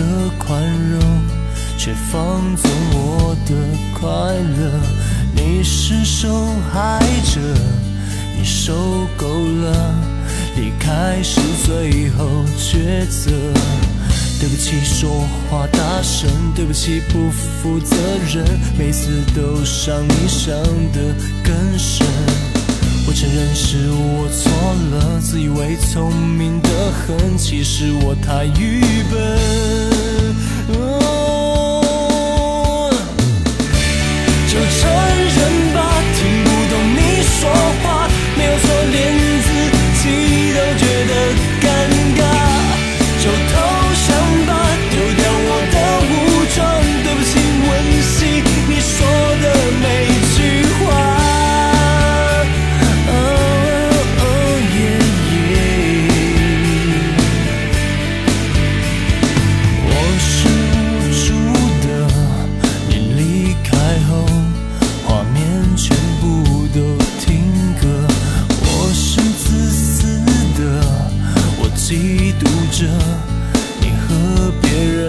的宽容却放纵我的快乐你是受害者你受够了离开是最后抉择对不起说话大声对不起不负责任每次都伤你伤得更深。我承认是我错了自以为聪明的很其实我太愚笨。The.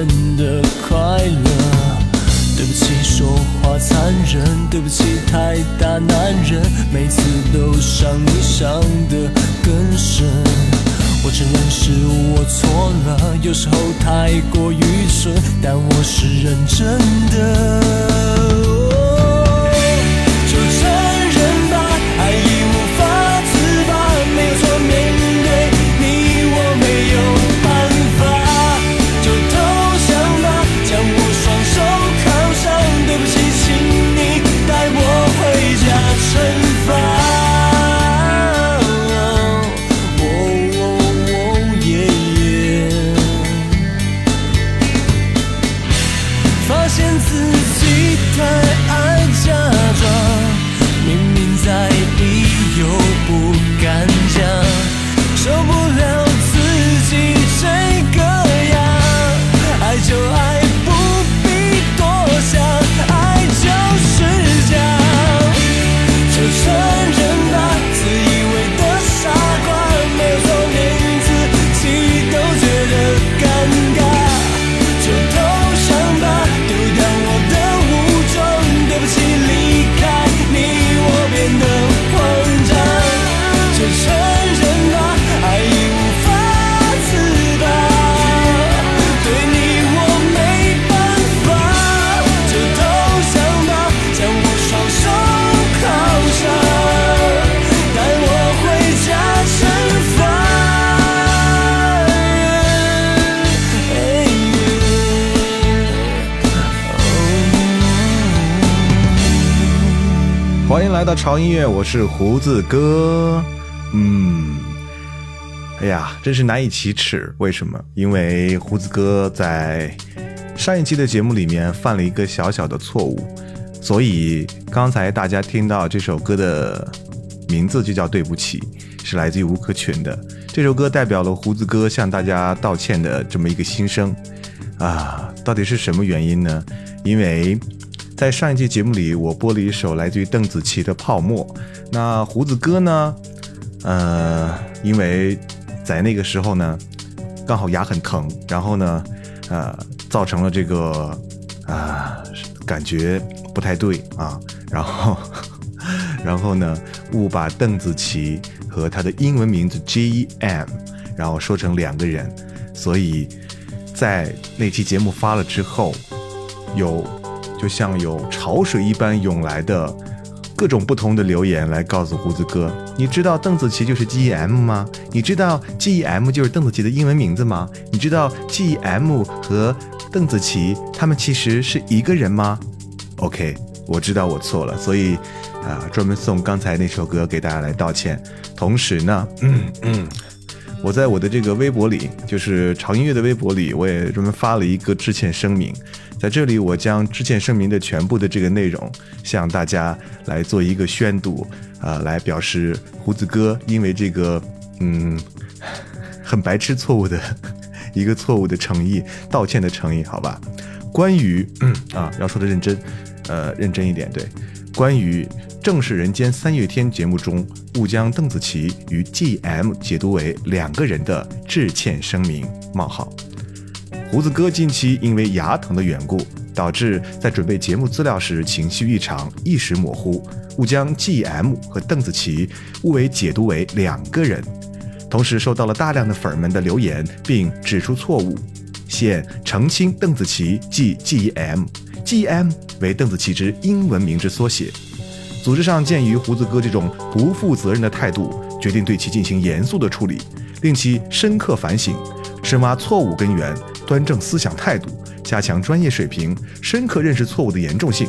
真的快乐。对不起，说话残忍，对不起，太大男人，每次都伤你伤得更深。我承认是我错了，有时候太过愚蠢，但我是认真的。来到潮音乐，我是胡子哥。嗯，哎呀，真是难以启齿。为什么？因为胡子哥在上一期的节目里面犯了一个小小的错误，所以刚才大家听到这首歌的名字就叫《对不起》，是来自于吴克群的。这首歌代表了胡子哥向大家道歉的这么一个心声啊。到底是什么原因呢？因为。在上一期节目里，我播了一首来自于邓紫棋的《泡沫》。那胡子哥呢？呃，因为在那个时候呢，刚好牙很疼，然后呢，呃，造成了这个啊，感觉不太对啊。然后，然后呢，误把邓紫棋和她的英文名字 GEM，然后说成两个人，所以在那期节目发了之后，有就像有潮水一般涌来的。各种不同的留言来告诉胡子哥，你知道邓紫棋就是 G E M 吗？你知道 G E M 就是邓紫棋的英文名字吗？你知道 G E M 和邓紫棋他们其实是一个人吗？OK，我知道我错了，所以啊，专门送刚才那首歌给大家来道歉。同时呢，嗯嗯，我在我的这个微博里，就是潮音乐的微博里，我也专门发了一个致歉声明。在这里，我将致歉声明的全部的这个内容向大家来做一个宣读，啊，来表示胡子哥因为这个嗯很白痴错误的一个错误的诚意道歉的诚意，好吧？关于 啊要说的认真，呃认真一点，对，关于《正是人间三月天》节目中误将邓紫棋与 G.M 解读为两个人的致歉声明：冒号。胡子哥近期因为牙疼的缘故，导致在准备节目资料时情绪异常，意识模糊，误将 G.M 和邓紫棋误为解读为两个人，同时收到了大量的粉儿们的留言，并指出错误，现澄清邓紫棋即 G.M，G.M 为邓紫棋之英文名之缩写。组织上鉴于胡子哥这种不负责任的态度，决定对其进行严肃的处理，令其深刻反省，深挖错误根源。端正思想态度，加强专业水平，深刻认识错误的严重性。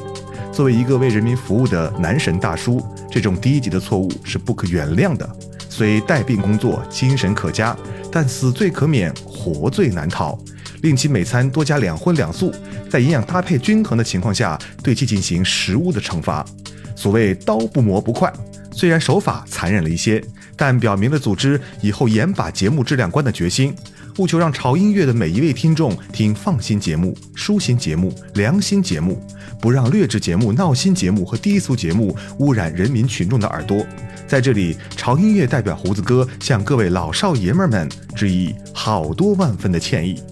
作为一个为人民服务的男神大叔，这种低级的错误是不可原谅的。虽带病工作，精神可嘉，但死罪可免，活罪难逃。令其每餐多加两荤两素，在营养搭配均衡的情况下，对其进行食物的惩罚。所谓刀不磨不快，虽然手法残忍了一些，但表明了组织以后严把节目质量关的决心。务求让潮音乐的每一位听众听放心节目、舒心节目、良心节目，不让劣质节目、闹心节目和低俗节目污染人民群众的耳朵。在这里，潮音乐代表胡子哥向各位老少爷们儿们致以好多万分的歉意。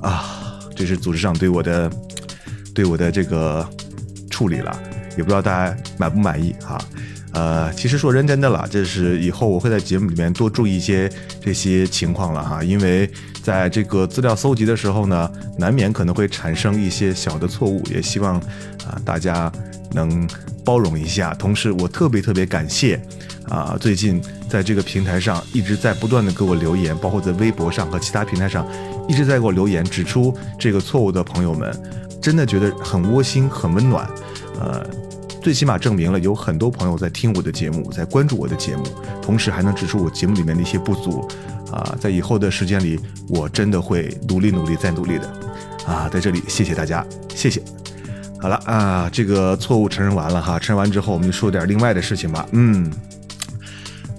啊，这是组织上对我的对我的这个处理了，也不知道大家满不满意哈。呃，其实说认真的了，这是以后我会在节目里面多注意一些这些情况了哈，因为在这个资料搜集的时候呢，难免可能会产生一些小的错误，也希望啊大家能包容一下。同时，我特别特别感谢啊，最近在这个平台上一直在不断的给我留言，包括在微博上和其他平台上一直在给我留言指出这个错误的朋友们，真的觉得很窝心、很温暖，呃。最起码证明了有很多朋友在听我的节目，在关注我的节目，同时还能指出我节目里面的一些不足，啊，在以后的时间里，我真的会努力努力再努力的，啊，在这里谢谢大家，谢谢。好了啊，这个错误承认完了哈，承认完之后，我们就说点另外的事情吧。嗯，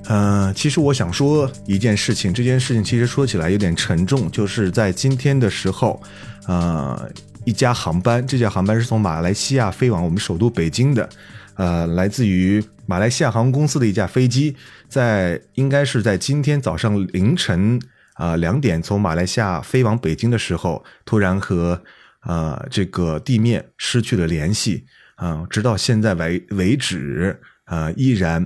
呃，其实我想说一件事情，这件事情其实说起来有点沉重，就是在今天的时候，呃。一家航班，这架航班是从马来西亚飞往我们首都北京的，呃，来自于马来西亚航空公司的一架飞机，在应该是在今天早上凌晨啊两点从马来西亚飞往北京的时候，突然和呃这个地面失去了联系，啊，直到现在为为止，呃，依然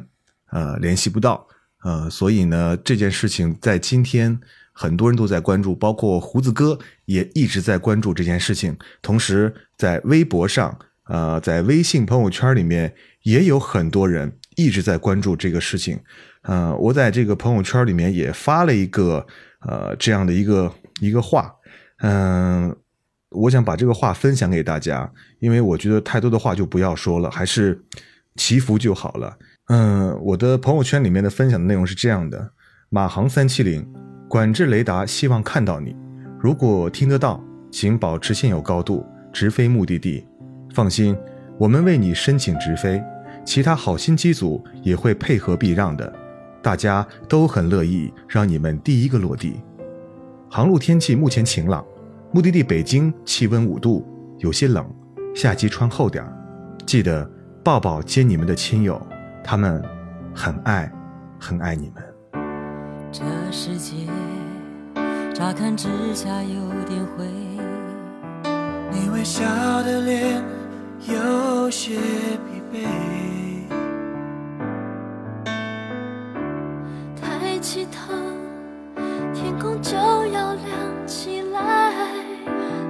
呃联系不到，呃，所以呢，这件事情在今天。很多人都在关注，包括胡子哥也一直在关注这件事情。同时，在微博上，呃，在微信朋友圈里面，也有很多人一直在关注这个事情。呃，我在这个朋友圈里面也发了一个，呃，这样的一个一个话。嗯，我想把这个话分享给大家，因为我觉得太多的话就不要说了，还是祈福就好了。嗯，我的朋友圈里面的分享的内容是这样的：马航三七零。管制雷达希望看到你，如果听得到，请保持现有高度，直飞目的地。放心，我们为你申请直飞，其他好心机组也会配合避让的，大家都很乐意让你们第一个落地。航路天气目前晴朗，目的地北京气温五度，有些冷，下机穿厚点记得抱抱接你们的亲友，他们很爱，很爱你们。这世界乍看之下有点灰，你微笑的脸有些疲惫。抬起头，天空就要亮起来，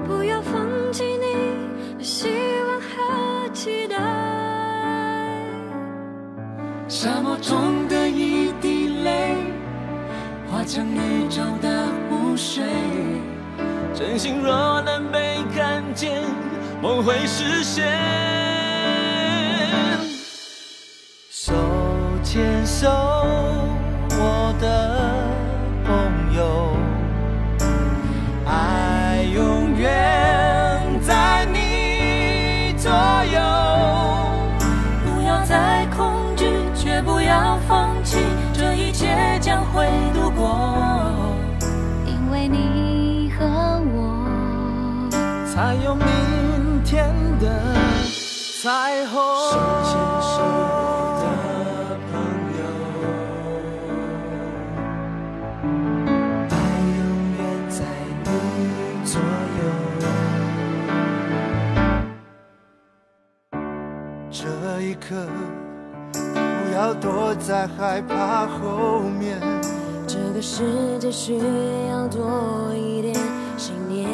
不要放弃你的希望和期待。沙漠中的化成宇宙的湖水。真心若能被看见，梦会实现。手牵手，彩虹。手牵手的朋友，爱永远在你左右。这一刻，不要躲在害怕后面。这个世界需要多一点信念。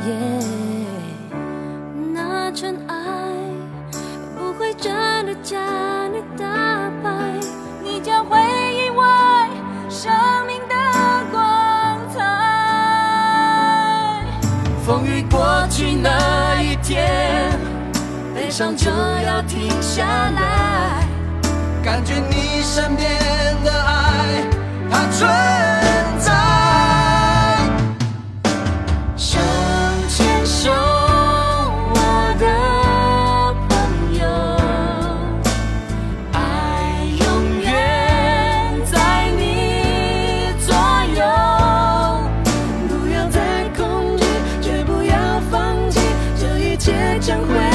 那的将你打败，你将会意外生命的光彩。风雨过去那一天，悲伤就要停下来。感觉你身边的爱，它存将会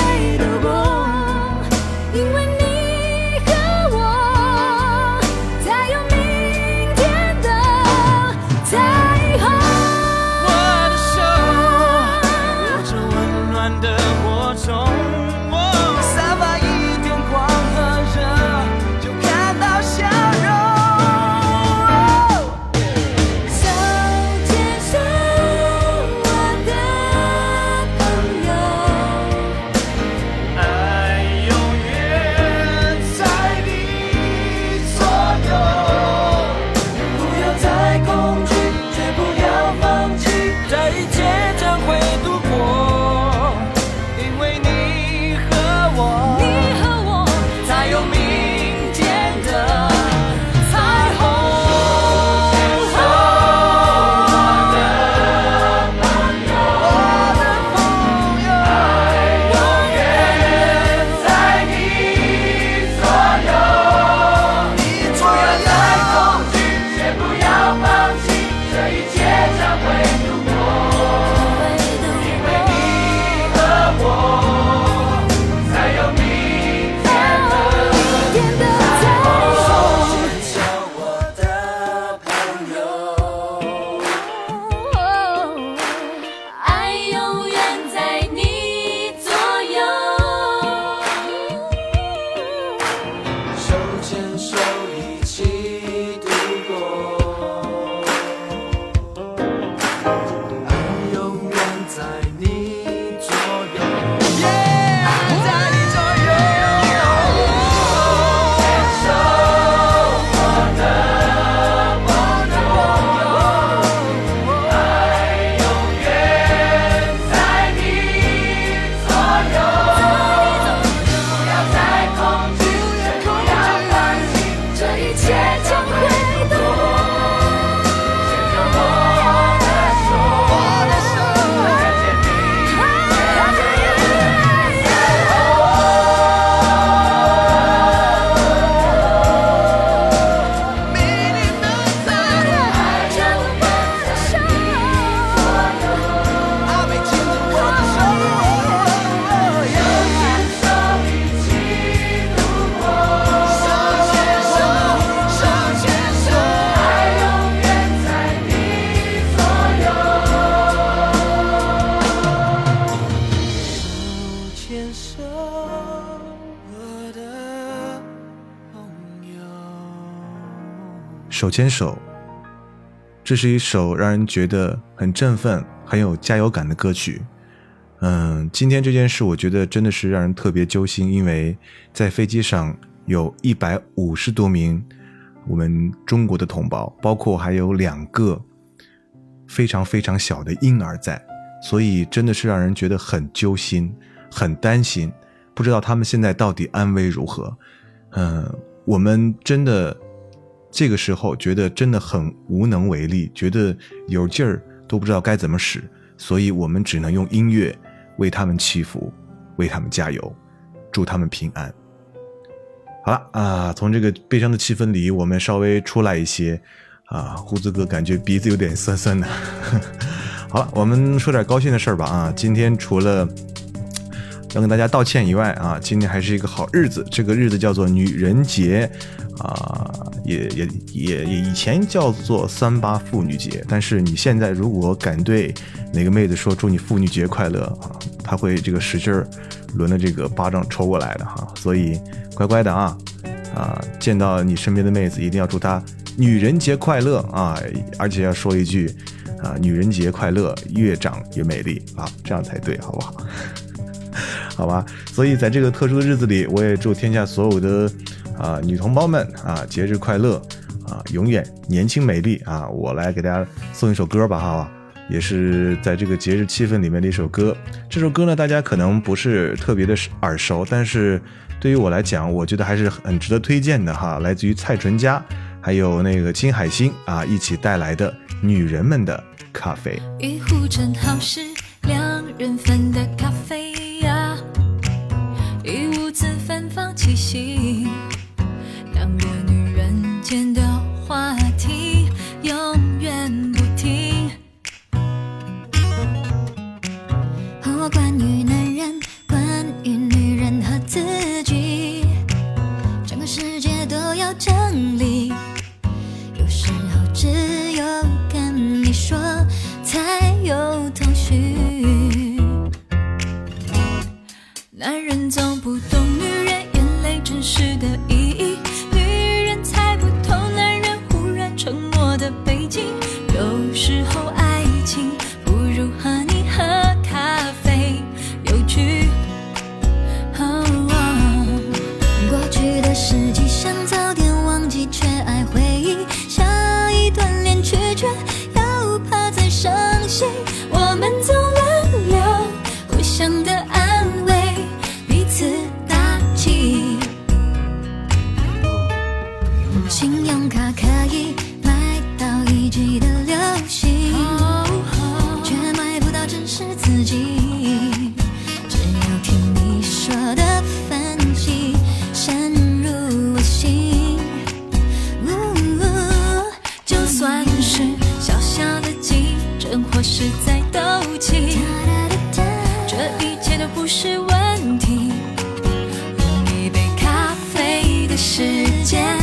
手牵手，这是一首让人觉得很振奋、很有加油感的歌曲。嗯，今天这件事，我觉得真的是让人特别揪心，因为在飞机上有一百五十多名我们中国的同胞，包括还有两个非常非常小的婴儿在，所以真的是让人觉得很揪心、很担心，不知道他们现在到底安危如何。嗯，我们真的这个时候觉得真的很无能为力，觉得有劲儿都不知道该怎么使，所以我们只能用音乐。为他们祈福，为他们加油，祝他们平安。好了啊，从这个悲伤的气氛里，我们稍微出来一些啊。胡子哥感觉鼻子有点酸酸的。好了，我们说点高兴的事儿吧啊。今天除了要跟大家道歉以外啊，今天还是一个好日子。这个日子叫做女人节啊，也也也也以前叫做三八妇女节，但是你现在如果敢对。哪个妹子说祝你妇女节快乐啊？她会这个使劲儿轮着这个巴掌抽过来的哈，所以乖乖的啊啊！见到你身边的妹子一定要祝她女人节快乐啊，而且要说一句啊，女人节快乐，越长越美丽啊，这样才对，好不好？好吧，所以在这个特殊的日子里，我也祝天下所有的啊女同胞们啊节日快乐啊，永远年轻美丽啊！我来给大家送一首歌吧，好吧？也是在这个节日气氛里面的一首歌。这首歌呢，大家可能不是特别的耳熟，但是对于我来讲，我觉得还是很值得推荐的哈。来自于蔡淳佳，还有那个金海心啊，一起带来的《女人们的咖啡》。一壶正好是两人份的咖啡呀，一屋子芬芳气息，是小小的竞争，或是在斗气，这一切都不是问题，用一杯咖啡的时间。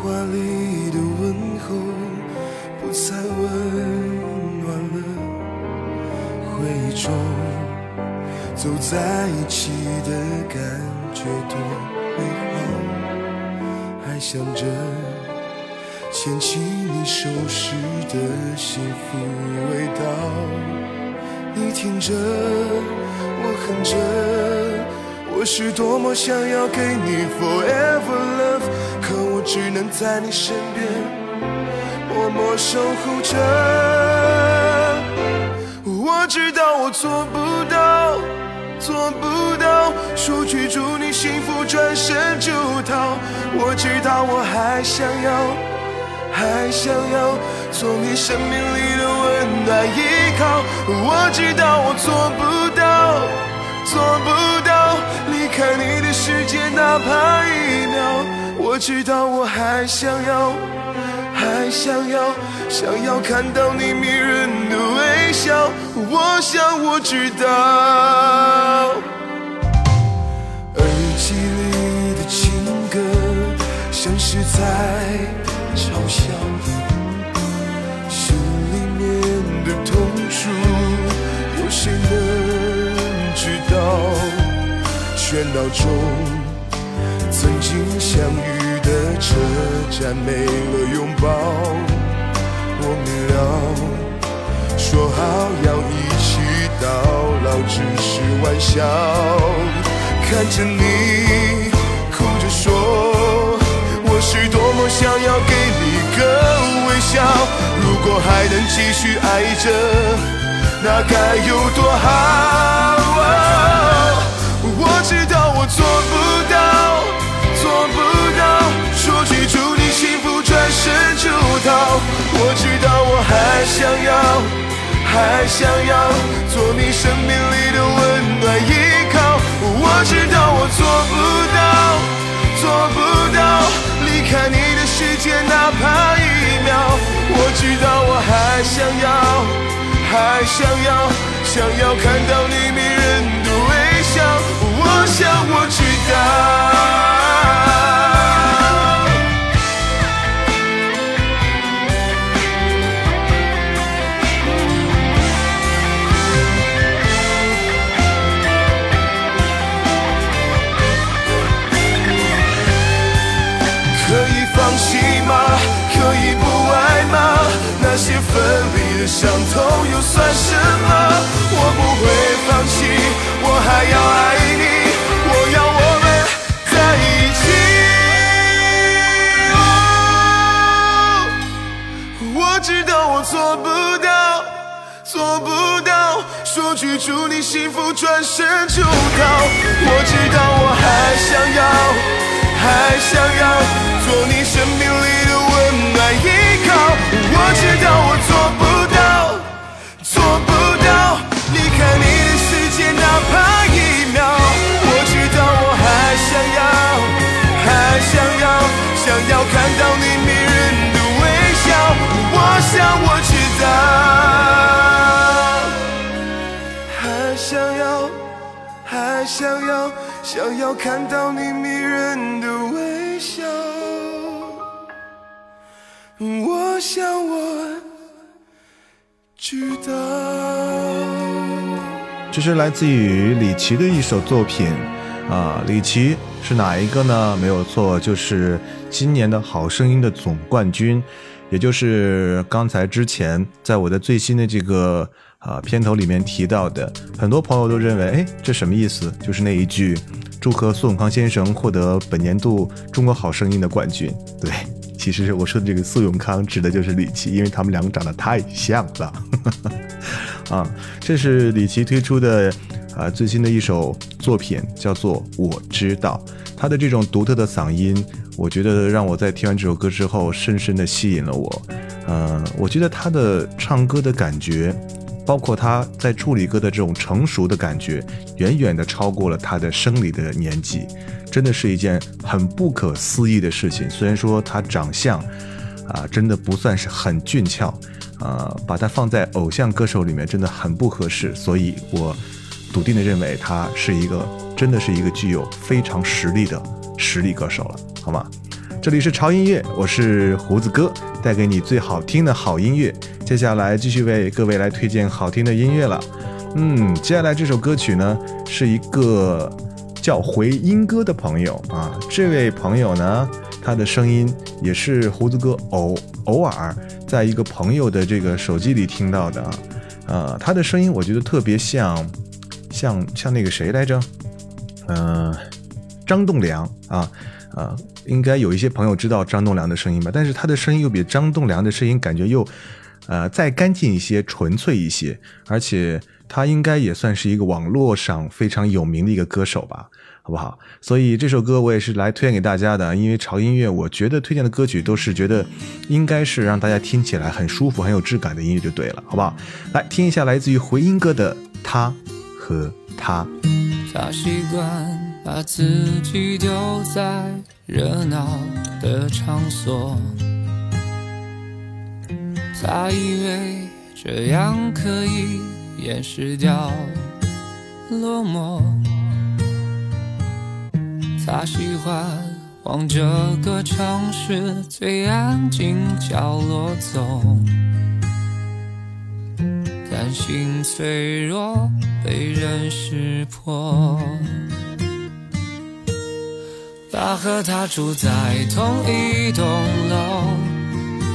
话里的问候不再温暖了。回忆中走在一起的感觉多美好，还想着牵起你手时的幸福味道。你听着，我哼着，我是多么想要给你 forever love，只能在你身边默默守护着。我知道我做不到，做不到，说句祝你幸福，转身就逃。我知道我还想要。还想要做你生命里的温暖依靠，我知道我做不到，做不到离开你的世界哪怕一秒。我知道我还想要，还想要，想要看到你迷人的微笑。我想我知道，耳机里的情歌像是在。嘲笑，心里面的痛楚，有谁能知道？喧闹中，经相遇的车站没了拥抱。我明了，说好要一起到老，只是玩笑。看着你哭着说。我是多么想要给你个微笑，如果还能继续爱着，那该有多好。我知道我做不幸福，转身就逃。我知道我还想要，还想要做你生命里的温暖依靠。我知道我做不到。做不到离开你的世界，哪怕一秒。我知道我还想要，还想要，想要看到你迷人的微笑。我想我知道。伤痛又算什么？我不会放弃，我还要爱你，我要我们在一起。哦我知道我做不到，做不到，说句祝你幸福，转身就逃。我知道我还想要，还想要做你生命里的温暖依靠。我知道我做不怕一秒。我知道我还想要，还想要，想要看到你迷人的微笑。我想我知道，还想要，还想要，想要看到你迷人的微笑。我想我知道。这是来自于李琦的一首作品，啊，李琦是哪一个呢？没有错，就是今年的好声音的总冠军，也就是刚才之前在我的最新的这个啊片头里面提到的，很多朋友都认为，哎，这什么意思？就是那一句“祝贺苏永康先生获得本年度中国好声音的冠军”。对，其实我说的这个苏永康指的就是李琦，因为他们两个长得太像了。啊，这是李琦推出的。啊，最新的一首作品叫做《我知道》，他的这种独特的嗓音，我觉得让我在听完这首歌之后，深深的吸引了我。嗯，我觉得他的唱歌的感觉，包括他在处理歌的这种成熟的感觉，远远的超过了他的生理的年纪，真的是一件很不可思议的事情。虽然说他长相，啊，真的不算是很俊俏，啊，把他放在偶像歌手里面真的很不合适，所以我。笃定的认为他是一个，真的是一个具有非常实力的实力歌手了，好吗？这里是潮音乐，我是胡子哥，带给你最好听的好音乐。接下来继续为各位来推荐好听的音乐了。嗯，接下来这首歌曲呢，是一个叫回音哥的朋友啊。这位朋友呢，他的声音也是胡子哥偶偶尔在一个朋友的这个手机里听到的啊。呃，他的声音我觉得特别像。像像那个谁来着，嗯，张栋梁啊，呃，应该有一些朋友知道张栋梁的声音吧？但是他的声音又比张栋梁的声音感觉又，呃，再干净一些，纯粹一些，而且他应该也算是一个网络上非常有名的一个歌手吧，好不好？所以这首歌我也是来推荐给大家的，因为潮音乐，我觉得推荐的歌曲都是觉得应该是让大家听起来很舒服、很有质感的音乐就对了，好不好？来听一下来自于回音哥的他。和他，他习惯把自己丢在热闹的场所，他以为这样可以掩饰掉落寞。他喜欢往这个城市最安静角落走。担心脆弱被人识破，他和她住在同一栋楼，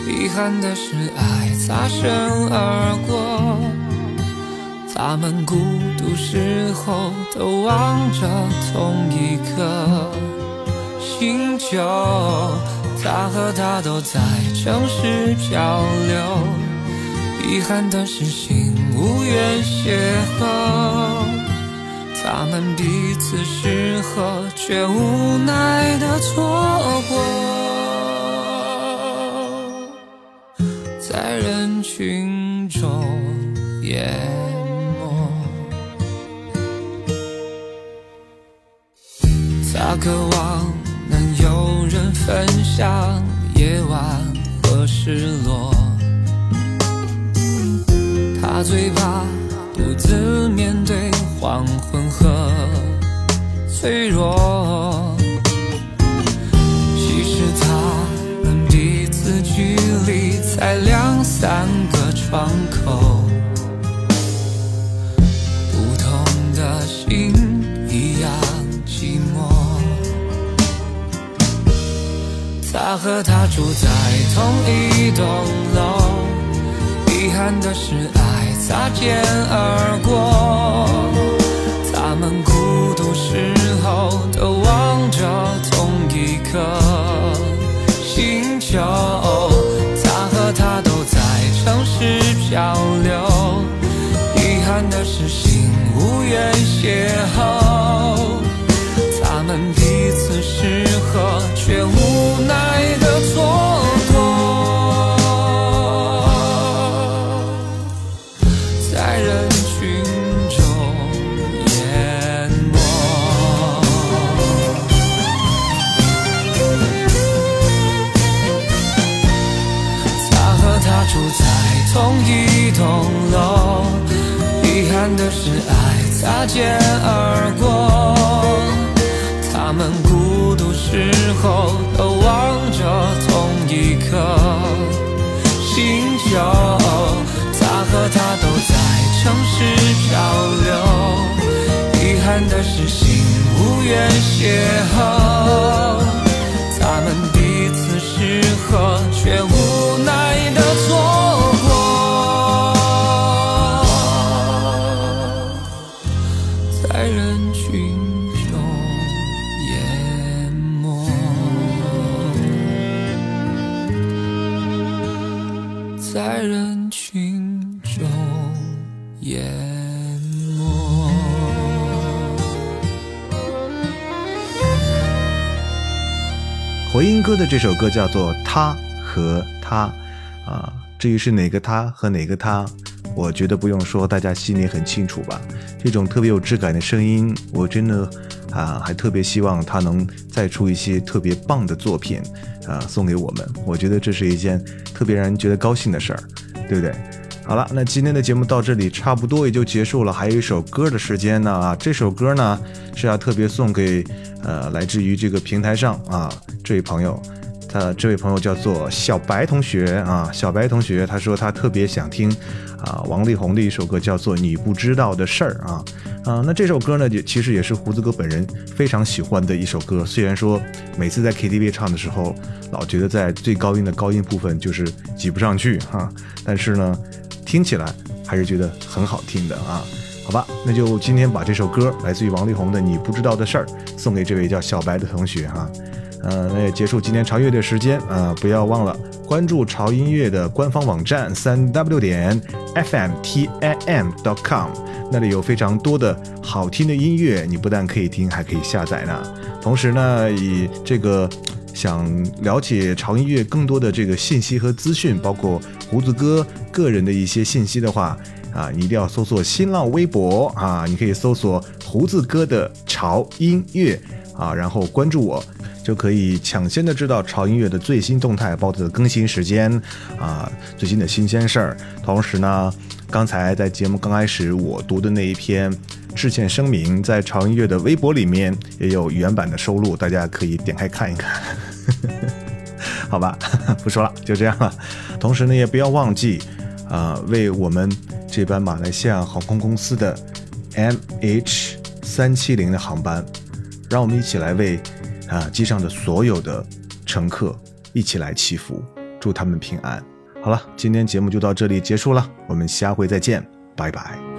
遗憾的是爱擦身而过。他们孤独时候都望着同一颗星球，他和她都在城市漂流。遗憾的是，心无缘邂逅，他们彼此适合，却无奈的错过，在人群中淹他渴望能有人分享夜晚和失落。他最怕独自面对黄昏和脆弱。其实他们彼此距离才两三个窗口，他和她住在同一栋楼，遗憾的是爱。擦肩而过，他们孤独时候都望着同一颗星球。他和她都在城市漂流，遗憾的是心无缘邂逅。我们彼此适合却无奈的错过在人群中淹没。他和她住在同一栋楼遗憾的是爱擦肩而过。他们孤独时候都望着同一颗星球。他和她都在城市漂流，遗憾的是心。无缘邂逅。他们彼此适合，却无的这首歌叫做《他和他》啊，至于是哪个他和哪个他，我觉得不用说，大家心里很清楚吧。这种特别有质感的声音，我真的啊，还特别希望他能再出一些特别棒的作品啊，送给我们。我觉得这是一件特别让人觉得高兴的事儿，对不对？好了，那今天的节目到这里差不多也就结束了，还有一首歌的时间呢啊，这首歌呢是要特别送给呃来自于这个平台上啊这位朋友，他这位朋友叫做小白同学啊，小白同学他说他特别想听啊王力宏的一首歌叫做《你不知道的事儿》啊啊，那这首歌呢也其实也是胡子哥本人非常喜欢的一首歌，虽然说每次在 KTV 唱的时候老觉得在最高音的高音部分就是挤不上去哈、但是呢。听起来还是觉得很好听的啊。好吧，那就今天把这首歌来自于王力宏的《你不知道的事儿》送给这位叫小白的同学哈。呃，那也结束今天潮音乐的时间啊、呃不要忘了关注潮音乐的官方网站三 w 点 fmtim dot com，那里有非常多的好听的音乐，你不但可以听，还可以下载呢。同时呢，以这个想了解潮音乐更多的这个信息和资讯，包括胡子哥个人的一些信息的话，啊，你一定要搜索新浪微博啊，你可以搜索胡子哥的潮音乐啊，然后关注我。就可以抢先的知道潮音乐的最新动态，包括更新时间啊，最新的新鲜事儿。同时呢，刚才在节目刚开始我读的那一篇致歉声明，在潮音乐的微博里面也有原版的收录，大家可以点开看一看。好吧，不说了，就这样了。同时呢，也不要忘记，啊、为我们这班马来西亚航空公司的 MH 三七零的航班，让我们一起来为啊机上的所有的乘客一起来祈福，祝他们平安。好了，今天节目就到这里结束了，我们下回再见，拜拜。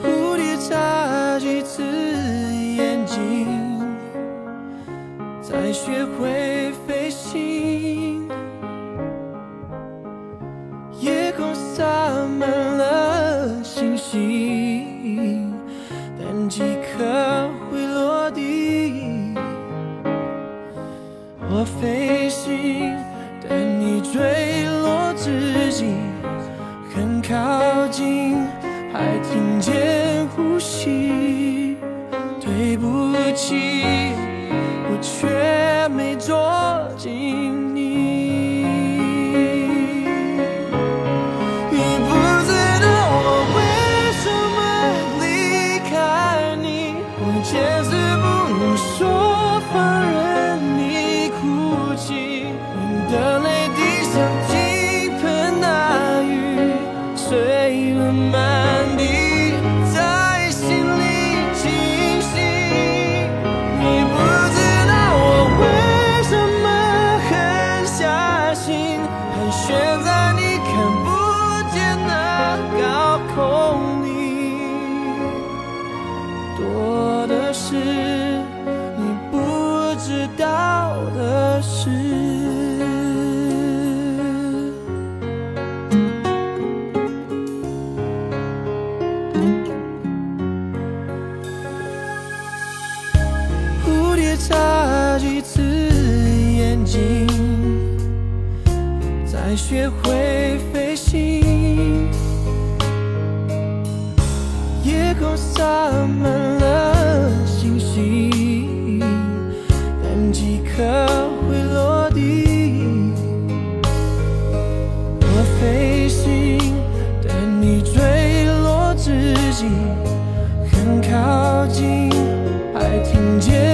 间